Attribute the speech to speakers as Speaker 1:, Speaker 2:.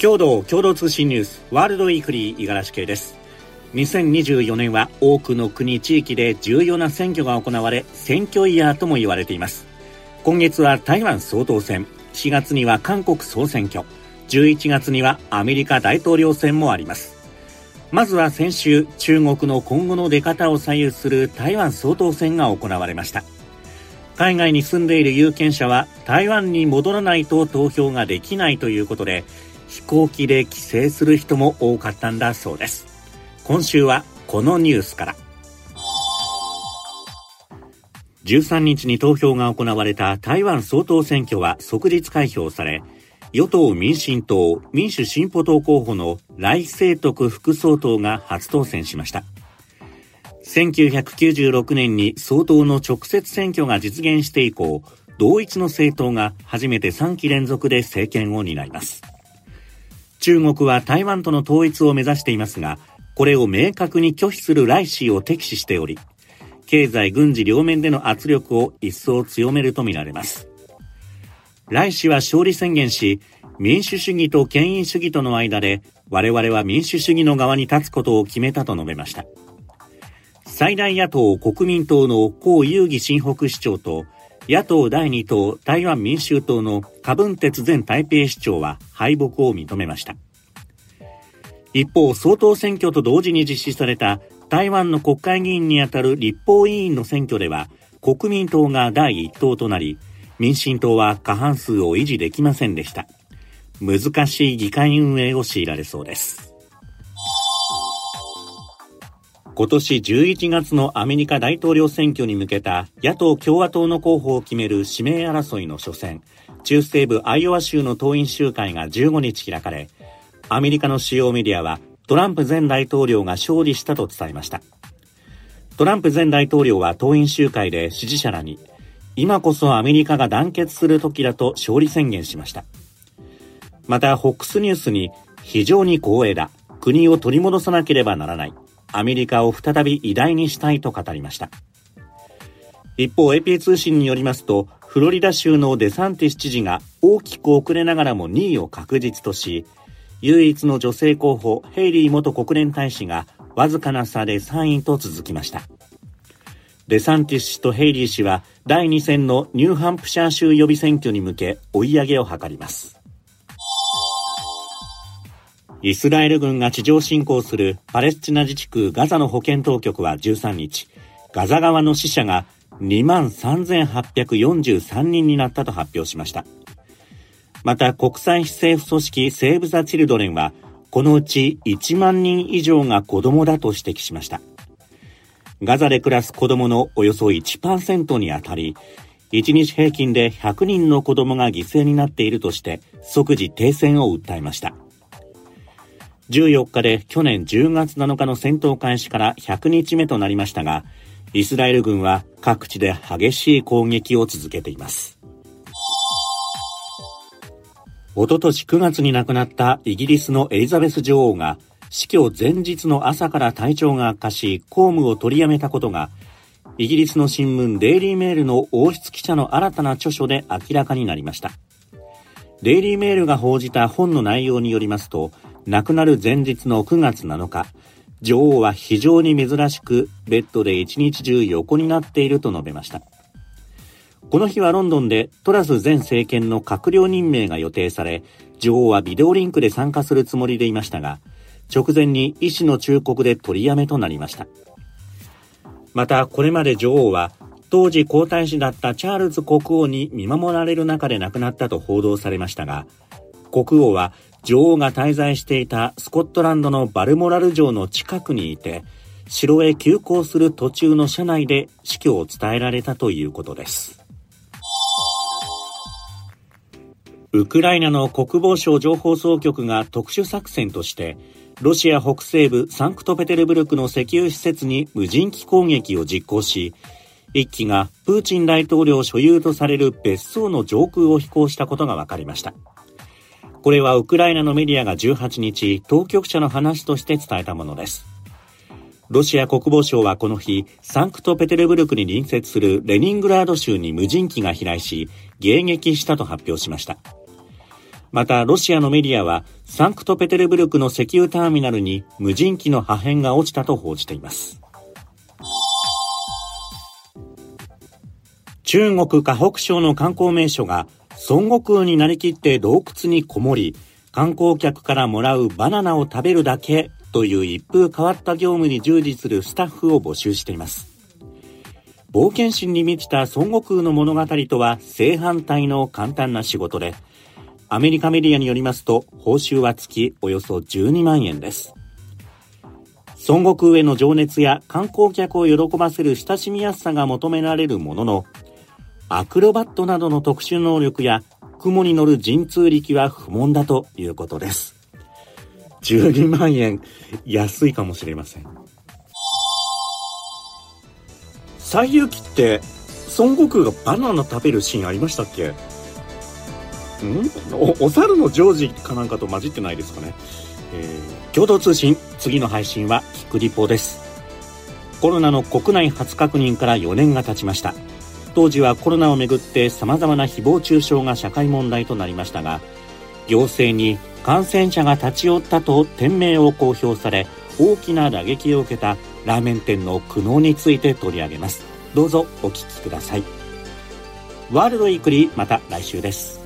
Speaker 1: 共同共同通信ニュースワールドウィークリー五十嵐系です。2024年は多くの国地域で重要な選挙が行われ選挙イヤーとも言われています。今月は台湾総統選。4月には韓国総選挙。11月にはアメリカ大統領選もあります。まずは先週中国の今後の出方を左右する台湾総統選が行われました。海外に住んでいる有権者は台湾に戻らないと投票ができないということで飛行機で帰省する人も多かったんだそうです。今週はこのニュースから。13日に投票が行われた台湾総統選挙は即日開票され与党民進党民主進歩党候補の来清徳副総統が初当選しました。1996年に総統の直接選挙が実現して以降同一の政党が初めて3期連続で政権を担います。中国は台湾との統一を目指していますが、これを明確に拒否する来氏を敵視しており、経済軍事両面での圧力を一層強めるとみられます。来氏は勝利宣言し、民主主義と権威主義との間で我々は民主主義の側に立つことを決めたと述べました。最大野党国民党の江遊義新北市長と野党第2党台湾民衆党の柯文哲前台北市長は敗北を認めました。一方、総統選挙と同時に実施された台湾の国会議員にあたる立法委員の選挙では国民党が第1党となり、民進党は過半数を維持できませんでした。難しい議会運営を強いられそうです。今年11月のアメリカ大統領選挙に向けた野党共和党の候補を決める指名争いの初戦、中西部アイオワ州の党員集会が15日開かれ、アメリカの主要メディアはトランプ前大統領が勝利したと伝えました。トランプ前大統領は党員集会で支持者らに、今こそアメリカが団結する時だと勝利宣言しました。また、ホックスニュースに、非常に光栄だ。国を取り戻さなければならない。アメリカを再び偉大にしたいと語りました。一方 AP 通信によりますとフロリダ州のデサンティス知事が大きく遅れながらも2位を確実とし唯一の女性候補ヘイリー元国連大使がわずかな差で3位と続きました。デサンティス氏とヘイリー氏は第2戦のニューハンプシャー州予備選挙に向け追い上げを図ります。イスラエル軍が地上侵攻するパレスチナ自治区ガザの保健当局は13日、ガザ側の死者が2万3843人になったと発表しました。また国際非政府組織セーブ・ザ・チルドレンは、このうち1万人以上が子供だと指摘しました。ガザで暮らす子供のおよそ1%にあたり、1日平均で100人の子供が犠牲になっているとして即時停戦を訴えました。14日で去年10月7日の戦闘開始から100日目となりましたが、イスラエル軍は各地で激しい攻撃を続けています。おととし9月に亡くなったイギリスのエリザベス女王が死去前日の朝から体調が悪化し公務を取りやめたことがイギリスの新聞デイリーメールの王室記者の新たな著書で明らかになりました。デイリーメールが報じた本の内容によりますと亡くなる前日の9月7日、女王は非常に珍しくベッドで一日中横になっていると述べました。この日はロンドンでトラス前政権の閣僚任命が予定され、女王はビデオリンクで参加するつもりでいましたが、直前に医師の忠告で取りやめとなりました。また、これまで女王は、当時皇太子だったチャールズ国王に見守られる中で亡くなったと報道されましたが、国王は女王が滞在していたスコットランドのバルモラル城の近くにいて、城へ急行する途中の車内で死去を伝えられたということです。ウクライナの国防省情報総局が特殊作戦として、ロシア北西部サンクトペテルブルクの石油施設に無人機攻撃を実行し、一機がプーチン大統領所有とされる別荘の上空を飛行したことが分かりました。これはウクライナのメディアが18日、当局者の話として伝えたものです。ロシア国防省はこの日、サンクトペテルブルクに隣接するレニングラード州に無人機が飛来し、迎撃したと発表しました。またロシアのメディアはサンクトペテルブルクの石油ターミナルに無人機の破片が落ちたと報じています中国河北省の観光名所が孫悟空になりきって洞窟にこもり観光客からもらうバナナを食べるだけという一風変わった業務に従事するスタッフを募集しています冒険心に満ちた孫悟空の物語とは正反対の簡単な仕事でアメリカメディアによりますと、報酬は月およそ12万円です。孫悟空への情熱や観光客を喜ばせる親しみやすさが求められるものの、アクロバットなどの特殊能力や雲に乗る神通力は不問だということです。12万円、安いかもしれません。西遊記って孫悟空がバナナ食べるシーンありましたっけ？ん？おお猿のジョージかなんかと混じってないですかね。えー、共同通信、次の配信はキクリポです。コロナの国内初確認から4年が経ちました。当時はコロナをめぐって様々な誹謗中傷が社会問題となりましたが、行政に感染者が立ち寄ったと店名を公表され、大きな打撃を受けたラーメン店の苦悩について取り上げます。どうぞお聞きください。ワールドウィークリーまた来週です。